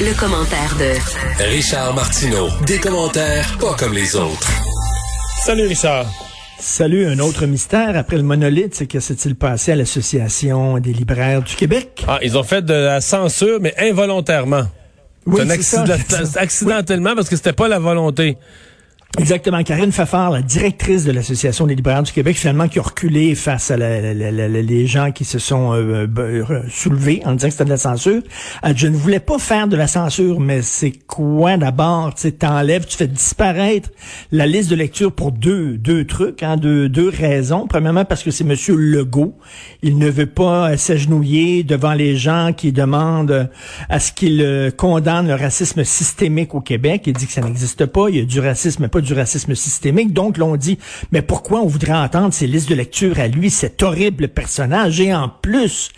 Le commentaire de Richard Martineau. Des commentaires pas comme les autres. Salut Richard. Salut, un autre mystère après le monolithe, c'est que s'est-il passé à l'Association des libraires du Québec? Ah, ils ont fait de la censure, mais involontairement. Oui, C'est un c'est ça. accident- accidentellement parce que c'était pas la volonté. Exactement. Karine Fafard, la directrice de l'Association des libraires du Québec, finalement, qui a reculé face à la- la- la- les gens qui se sont euh, euh, re- soulevés en disant que c'était de la censure. Elle dit, je ne voulais pas faire de la censure, mais c'est quoi d'abord? Tu t'enlèves, tu fais disparaître la liste de lecture pour deux, deux trucs, hein, deux, deux raisons. Premièrement, parce que c'est Monsieur Legault. Il ne veut pas euh, s'agenouiller devant les gens qui demandent euh, à ce qu'il euh, condamne le racisme systémique au Québec. Il dit que ça n'existe pas. Il y a du racisme, mais pas du racisme systémique. Donc, l'on dit, mais pourquoi on voudrait entendre ces listes de lecture à lui, cet horrible personnage? Et en plus,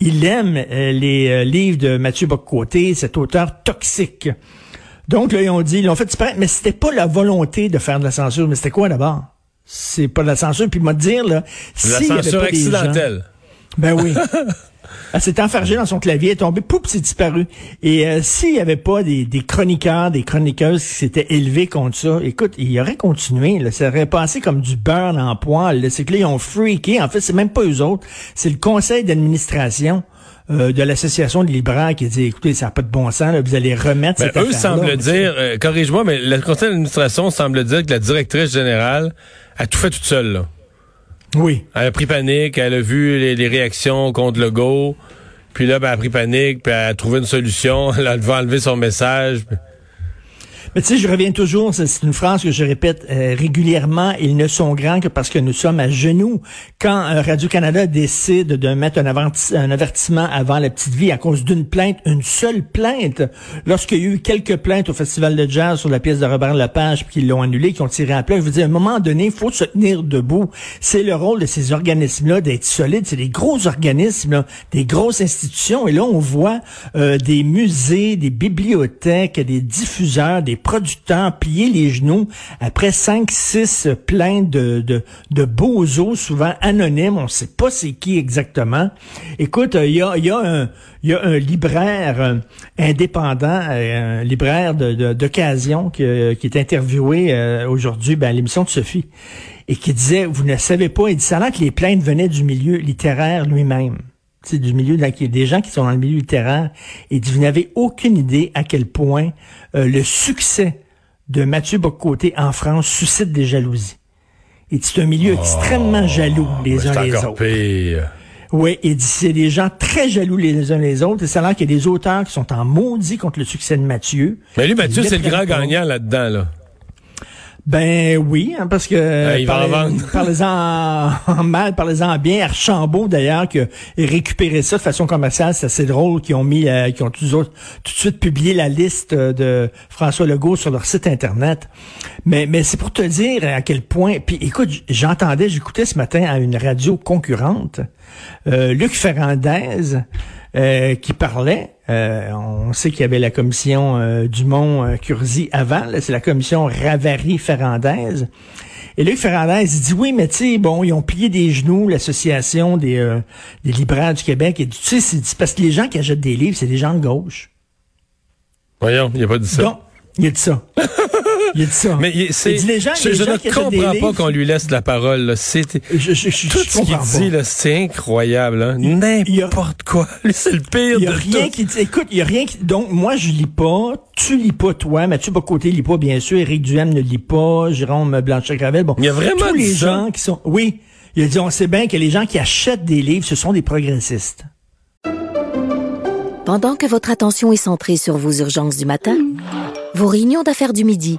il aime euh, les euh, livres de Mathieu Boccoté, cet auteur toxique. Donc, là, ils ont dit, ils l'ont fait disparaître, mais c'était pas la volonté de faire de la censure. Mais c'était quoi d'abord? C'est pas de la censure. Puis, moi, dire, là, La y avait censure des gens- accidentelle. Ben oui. Elle s'est enfargée dans son clavier, elle est tombée, poup, c'est disparu. Et euh, s'il n'y avait pas des, des chroniqueurs, des chroniqueuses qui s'étaient élevés contre ça, écoute, il aurait continué. Là, ça aurait passé comme du beurre dans le poil. là. C'est que là, ils ont freaké. En fait, c'est même pas eux autres. C'est le conseil d'administration euh, de l'Association des libraires qui dit, écoutez, ça n'a pas de bon sens, là, vous allez remettre Ben, cette eux semblent dire, euh, corrige-moi, mais le conseil d'administration semble dire que la directrice générale a tout fait toute seule. Là. Oui. Elle a pris panique, elle a vu les, réactions contre le go, puis là, ben, elle a pris panique, puis elle a trouvé une solution, elle a enlevé son message. Mais tu sais, je reviens toujours, c'est une phrase que je répète euh, régulièrement, ils ne sont grands que parce que nous sommes à genoux. Quand euh, Radio-Canada décide de mettre un, averti- un avertissement avant la petite vie à cause d'une plainte, une seule plainte, lorsqu'il y a eu quelques plaintes au Festival de jazz sur la pièce de Robert Lepage, puis qu'ils l'ont annulé, qui ont tiré à plat, je veux dire, à un moment donné, il faut se tenir debout. C'est le rôle de ces organismes-là d'être solides. C'est des gros organismes, là, des grosses institutions. Et là, on voit euh, des musées, des bibliothèques, des diffuseurs, des producteurs plier les genoux après cinq, six plaintes de, de, de bozos, souvent anonymes. On ne sait pas c'est qui exactement. Écoute, euh, il y, a, y, a un, y a un libraire euh, indépendant, euh, un libraire d'occasion qui, euh, qui est interviewé euh, aujourd'hui ben, à l'émission de Sophie et qui disait, vous ne savez pas, il dit, ça que les plaintes venaient du milieu littéraire lui-même. C'est du milieu de la- des gens qui sont dans le milieu littéraire et vous n'avez aucune idée à quel point euh, le succès de Mathieu Boccoté en France suscite des jalousies. Et c'est un milieu extrêmement jaloux les uns les encore autres. pire. Oui, et c'est des gens très jaloux les uns les autres. Et ça a l'air qu'il y a des auteurs qui sont en maudit contre le succès de Mathieu. Mais lui, Mathieu, c'est le grand gagnant là-dedans, là. Ben oui, hein, parce que il va en parlez-en en, mal, parlez-en en bien. Archambault d'ailleurs qui a récupéré ça de façon commerciale, c'est assez drôle qu'ils ont mis, euh, qu'ils ont tout, tout de suite publié la liste euh, de François Legault sur leur site internet. Mais mais c'est pour te dire à quel point. Puis écoute, j'entendais, j'écoutais ce matin à une radio concurrente, euh, Luc Ferrandez. euh, qui parlait. Euh, on sait qu'il y avait la commission euh, Dumont-Curzi avant. là, C'est la commission Ravary-Ferrandaise. Et Luc Ferrandez, il dit oui, mais tu sais, bon, ils ont plié des genoux, l'association des, euh, des libraires du Québec. Et tu sais, c'est c'est parce que les gens qui achètent des livres, c'est des gens de gauche. Voyons, il a pas dit ça. Donc, il a dit ça. Il a dit ça. Mais il- c'est, Il dit les gens, je, les je gens ne comprends pas qu'on lui laisse la parole. là. C'est, Je, je, je, tout je ce qu'il dit, là, c'est incroyable. Hein? il y a- N'importe quoi. C'est le pire Il y a de rien tout. qui dit, écoute, il y a rien qui, donc, moi, je lis pas, tu lis pas, toi, Mathieu Bocoté lit pas, bien sûr, Éric Duhem ne lit pas, Jérôme Blanchet-Gravel, bon. Il y a vraiment Tous les gens qui sont, oui, il a dit, on sait bien que les gens qui achètent des livres, ce sont des progressistes. Pendant que votre attention est centrée sur vos urgences du matin, vos réunions d'affaires du midi,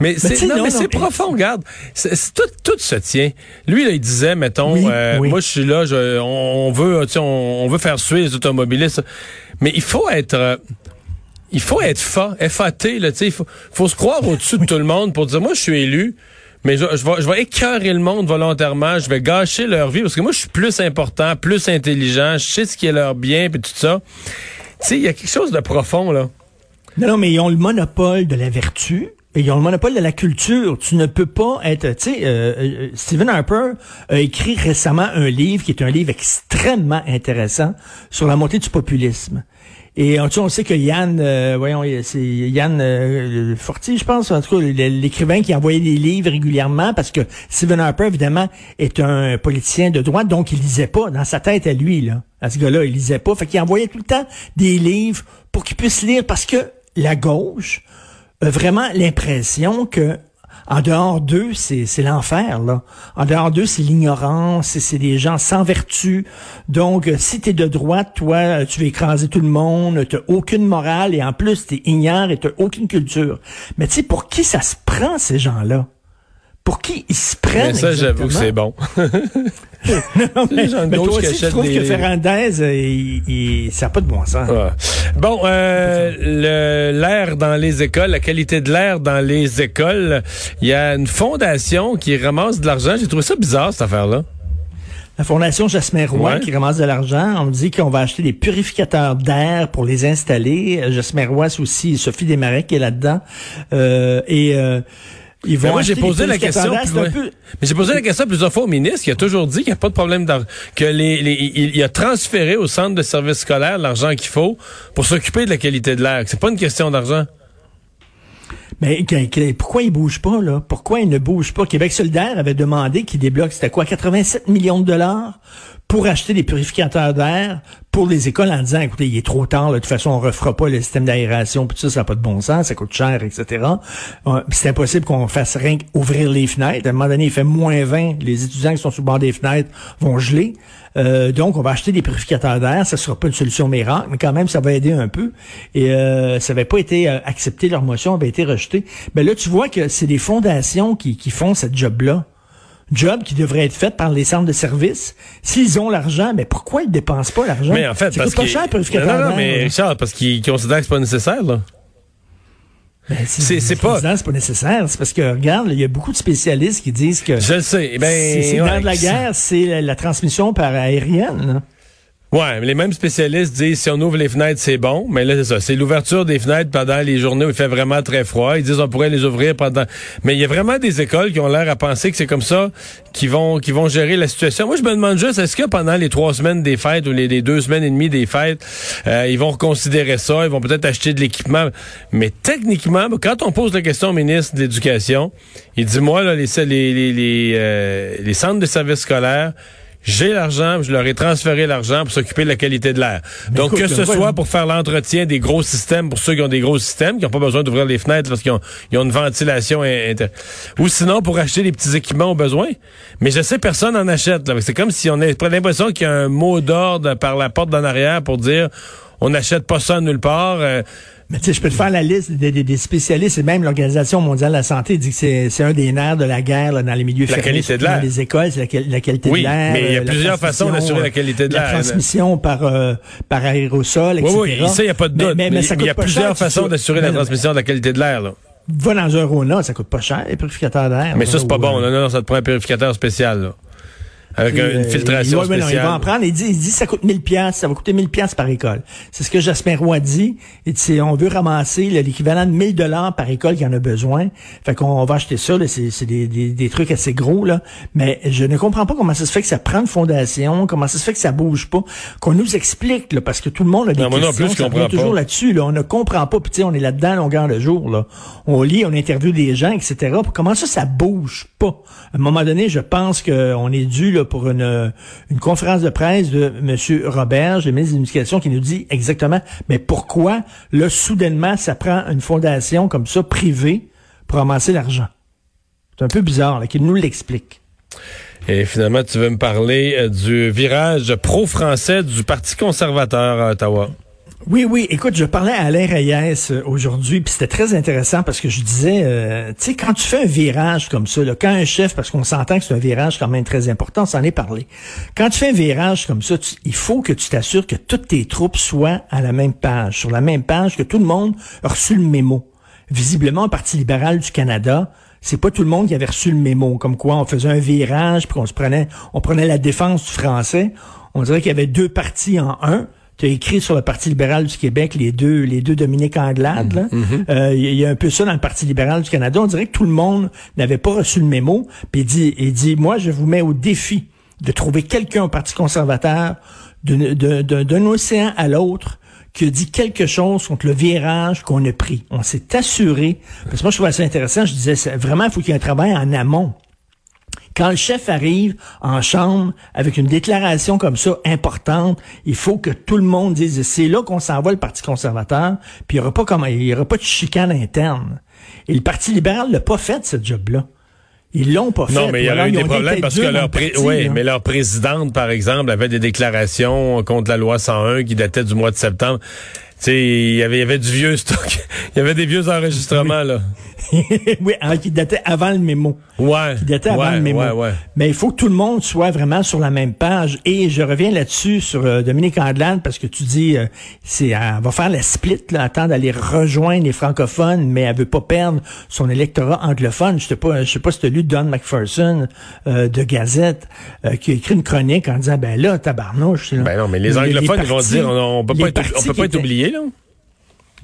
Mais tu c'est non, non, mais c'est profond, regarde. C'est- c'est tout, tout se tient. Lui, là, il disait, mettons, Oui, euh, oui. moi, je suis là, je, on, on veut, tu sais, on, on veut faire suer les automobilistes. Mais il faut être, euh, il faut être fa, FAT, là, tu sais, il faut, faut se croire au-dessus de tout le monde pour dire, moi, je suis élu. Mais je, je vais, je vais écœurer le monde volontairement, je vais gâcher leur vie parce que moi je suis plus important, plus intelligent, je sais ce qui est leur bien puis tout ça. Tu sais, il y a quelque chose de profond là. Non, non, mais ils ont le monopole de la vertu. Ils ont le monopole de la culture. Tu ne peux pas être, tu sais, euh, euh, Stephen Harper a écrit récemment un livre qui est un livre extrêmement intéressant sur la montée du populisme. Et on, tu sais, on sait que Yann, euh, voyons, c'est Yann euh, Fortier, je pense, en tout cas, l'écrivain qui envoyait des livres régulièrement, parce que Stephen Harper, évidemment, est un politicien de droite, donc il lisait pas dans sa tête à lui, là. À ce gars-là, il lisait pas. Fait qu'il envoyait tout le temps des livres pour qu'il puisse lire, parce que la gauche a vraiment l'impression que en dehors d'eux, c'est, l'enfer, là. En dehors d'eux, c'est l'ignorance, c'est, des gens sans vertu. Donc, euh, si t'es de droite, toi, euh, tu veux écraser tout le monde, t'as aucune morale, et en plus, t'es ignare et t'as aucune culture. Mais tu sais, pour qui ça se prend, ces gens-là? Pour qui ils se prennent Mais ça, j'avoue que c'est bon. Non, mais, toi aussi, trouves des- que Ferrandez, euh, il, il- ça n'a pas de bon sens. Bon, euh, le- l'air dans les écoles, la qualité de l'air dans les écoles, il y a une fondation qui ramasse de l'argent. J'ai trouvé ça bizarre, cette affaire-là. La Fondation Jasmin Ouais. qui ramasse de l'argent, on dit qu'on va acheter des purificateurs d'air pour les installer. Euh, Jasmin c'est aussi Sophie Desmarais qui est là-dedans. Euh, et euh, ils vont Mais moi, j'ai posé la question. plus- peu- Mais j'ai posé la question plusieurs fois au ministre, qui a toujours dit qu'il n'y a pas de problème d'argent, que les, les- il, il a transféré au centre de services scolaires l'argent qu'il faut pour s'occuper de la qualité de l'air. C'est pas une question d'argent. Mais pourquoi ils bougent pas, là? Pourquoi ils ne bougent pas? Québec solidaire avait demandé qu'ils débloquent, c'était quoi, 87 millions de dollars pour acheter des purificateurs d'air pour les écoles en disant, écoutez, il est trop tard, là, de toute façon, on refera pas le système d'aération, puis ça, ça n'a pas de bon sens, ça coûte cher, etc. Euh, C'est impossible qu'on fasse rien qu'ouvrir les fenêtres. À un moment donné, il fait moins 20, les étudiants qui sont sur le bord des fenêtres vont geler. Euh, donc, on va acheter des purificateurs d'air. Ça sera pas une solution miracle, mais quand même, ça va aider un peu. Et euh, ça n'avait pas été euh, accepté, leur motion avait été rejetée. Mais là, tu vois que c'est des fondations qui, qui font cette job-là. Job qui devrait être faite par les centres de services. S'ils ont l'argent, mais pourquoi ils dépensent pas l'argent? Mais en fait, ça parce coûte pas cher, Non, non, d'air, mais. Richard, parce qu'ils considèrent que c'est pas nécessaire, là. Ben, c'est- c'est pas- c'est pas nécessaire. C'est parce que, regarde, il y a beaucoup de spécialistes qui disent que Je le sais. Ben, c'est c'est ouais, dans de la guerre, c'est la, la transmission par aérienne. là. Ouais, mais les mêmes spécialistes disent si on ouvre les fenêtres, c'est bon. Mais là, c'est ça. C'est l'ouverture des fenêtres pendant les journées où il fait vraiment très froid. Ils disent on pourrait les ouvrir pendant. Mais il y a vraiment des écoles qui ont l'air à penser que c'est comme ça qui vont qui vont gérer la situation. Moi, je me demande juste est-ce que pendant les trois semaines des fêtes ou les, les deux semaines et demie des fêtes, euh, ils vont reconsidérer ça, ils vont peut-être acheter de l'équipement. Mais techniquement, quand on pose la question au ministre de l'Éducation, il dit moi là les les les les, euh, les centres de services scolaires j'ai l'argent, je leur ai transféré l'argent pour s'occuper de la qualité de l'air. Donc, écoute, que ce soit pour faire l'entretien des gros systèmes, pour ceux qui ont des gros systèmes, qui n'ont pas besoin d'ouvrir les fenêtres parce qu'ils ont, ils ont une ventilation in- inter- Ou sinon, pour acheter les petits équipements au besoin. Mais je sais, personne n'en achète. C'est comme si on a l'impression qu'il y a un mot d'ordre par la porte d'en arrière pour dire on n'achète pas ça nulle part. euh, Mais tu sais, je peux te faire la liste des, des- des spécialistes et même l'Organisation mondiale de la santé dit que c'est un des nerfs de la guerre là, dans les milieux La fermés, qualité de l'air. Dans les écoles, c'est la, quali- la qualité Oui, de l'air. mais il y a euh, plusieurs façons d'assurer la qualité de l'air. La transmission par euh, par aérosol, etc. oui, oui, ça, il n'y a pas de Mais- doute. Mais, mais ça il y a plusieurs cher, façons d'assurer la transmission de la qualité de l'air. Va dans un Rona, ça coûte pas cher, les purificateurs d'air. Mais ça, c'est pas bon. Non, non, ça te prend un purificateur spécial. Là. Avec une euh, filtration non, il va en prendre. Il dit, il dit ça coûte 1000 pièces, ça va coûter 1000 pièces par école. C'est ce que Jasmin Roy dit. Il dit, on veut ramasser l'équivalent de 1000 dollars par école qui en a besoin. Fait qu'on va acheter ça. C'est des, des, des trucs assez gros là. Mais je ne comprends pas comment ça se fait que ça prend une fondation, comment ça se fait que ça bouge pas, qu'on nous explique là, parce que tout le monde a des Non, moi non questions. plus, ça toujours là-dessus. Là, on ne comprend pas. Puis tu sais, on est là-dedans longueur de jour. Là. On lit, on interviewe des gens, etc. Comment ça, ça bouge pas? À un moment donné, je pense qu'on est dû là, pour une, une conférence de presse de M. Robert, le ministre de l'Éducation, qui nous dit exactement, mais pourquoi, là, soudainement, ça prend une fondation comme ça, privée, pour amasser l'argent? C'est un peu bizarre, qu'il nous l'explique. Et finalement, tu veux me parler euh, du virage pro-français du Parti conservateur à Ottawa. Oui, oui. Écoute, je parlais à Alain Reyes euh, aujourd'hui, puis c'était très intéressant parce que je disais, euh, tu sais, quand tu fais un virage comme ça, là, quand un chef, parce qu'on s'entend que c'est un virage quand même très important, s'en est parlé. Quand tu fais un virage comme ça, il faut que tu t'assures que toutes tes troupes soient à la même page, sur la même page, que tout le monde a reçu le mémo. Visiblement, le Parti libéral du Canada, c'est pas tout le monde qui avait reçu le mémo, comme quoi on faisait un virage, puis on se prenait, on prenait la défense du français. On dirait qu'il y avait deux partis en un tu as écrit sur le Parti libéral du Québec les deux les deux Dominique Anglade. Il mm-hmm. euh, y, a un peu ça dans le Parti libéral du Canada. On dirait que tout le monde n'avait pas reçu le mémo. Puis il dit, il dit, moi, je vous mets au défi de trouver quelqu'un au Parti conservateur d'un océan à l'autre qui a dit quelque chose contre le virage qu'on a pris. On s'est assuré, parce que moi je trouvais ça intéressant, je disais vraiment, il faut qu'il y ait un travail en amont. Quand le chef arrive en chambre avec une déclaration comme ça importante, il faut que tout le monde dise c'est là qu'on s'envoie le Parti conservateur, puis il n'y aura pas comme il y aura pas de chicane interne. Et le Parti libéral l'a pas fait ce job-là. Ils l'ont pas fait. Non, mais il y a eu des problèmes parce que leur, oui, mais leur présidente, par exemple, avait des déclarations contre la loi 101 qui dataient du mois de septembre. Tu sais, il y avait, y avait du vieux stock. il y avait des vieux enregistrements, là. oui, hein, qui datait avant le mémo. Ouais. Qui datait avant le mémo. Mais il faut que tout le monde soit vraiment sur la même page. Et je reviens là-dessus sur euh, Dominique Andelade parce que tu dis, euh, c'est, elle va faire la split, là, attendre d'aller rejoindre les francophones, mais elle veut pas perdre son électorat anglophone. Je sais pas, je sais pas si tu as lu Don McPherson euh, de Gazette qui a écrit une chronique en disant, ben là, tabarnouche. ben non, mais les anglophones vont dire, on, peut pas être, on peut pas être oublié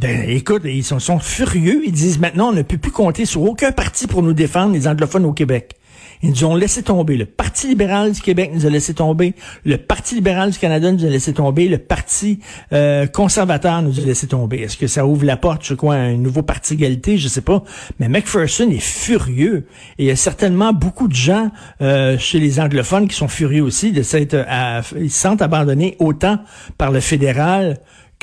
Ben, écoute, ils sont, sont, furieux. Ils disent maintenant, on ne peut plus compter sur aucun parti pour nous défendre, les anglophones au Québec. Ils nous ont laissé tomber. Le Parti libéral du Québec nous a laissé tomber. Le Parti libéral du Canada nous a laissé tomber. Le Parti euh, conservateur nous a laissé tomber. Est-ce que ça ouvre la porte, je crois, à un nouveau parti égalité? Je sais pas. Mais McPherson est furieux. Et il y a certainement beaucoup de gens euh, chez les anglophones qui sont furieux aussi de s'être... ils se sentent abandonnés autant par le fédéral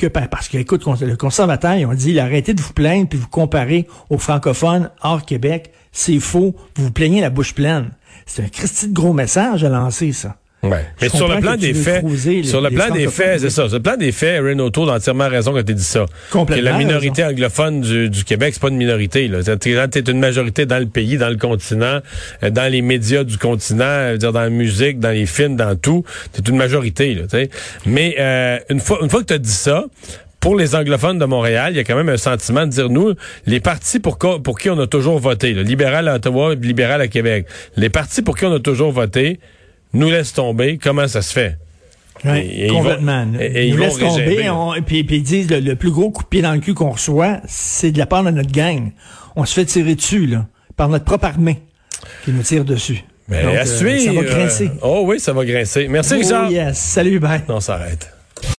parce que, écoute, le conservateur, ils ont dit, arrêtez de vous plaindre puis vous comparer aux francophones hors Québec. C'est faux. Vous vous plaignez la bouche pleine. C'est un Christy de gros message à lancer, ça. Ouais. Mais sur le plan des faits, sur le plan des faits, c'est ça. Sur le plan des faits, Renault a entièrement raison quand tu dit ça. Complètement. la minorité anglophone du, du Québec, c'est pas une minorité. Là. T'es, une majorité dans le pays, dans le continent, euh, dans les médias du continent, dire dans la musique, dans les films, dans tout. T'es une majorité. Là, Mais euh, une fois, une fois que tu as dit ça, pour les anglophones de Montréal, il y a quand même un sentiment de dire, nous, les partis pour, pour qui on a toujours voté, le libéral à Ottawa, libéral à Québec, les partis pour qui on a toujours voté, nous laisse tomber, comment ça se fait? Oui, complètement. et, ils nous laissent tomber, et puis, ils disent le, plus gros coup de pied dans le cul qu'on reçoit, c'est de la part de notre gang. On se fait tirer dessus là, par notre propre armée qui nous tire dessus. Mais à euh, ça va grincer. oh oui, ça va grincer. Merci, oh, Yes. Salut, bye. On s'arrête.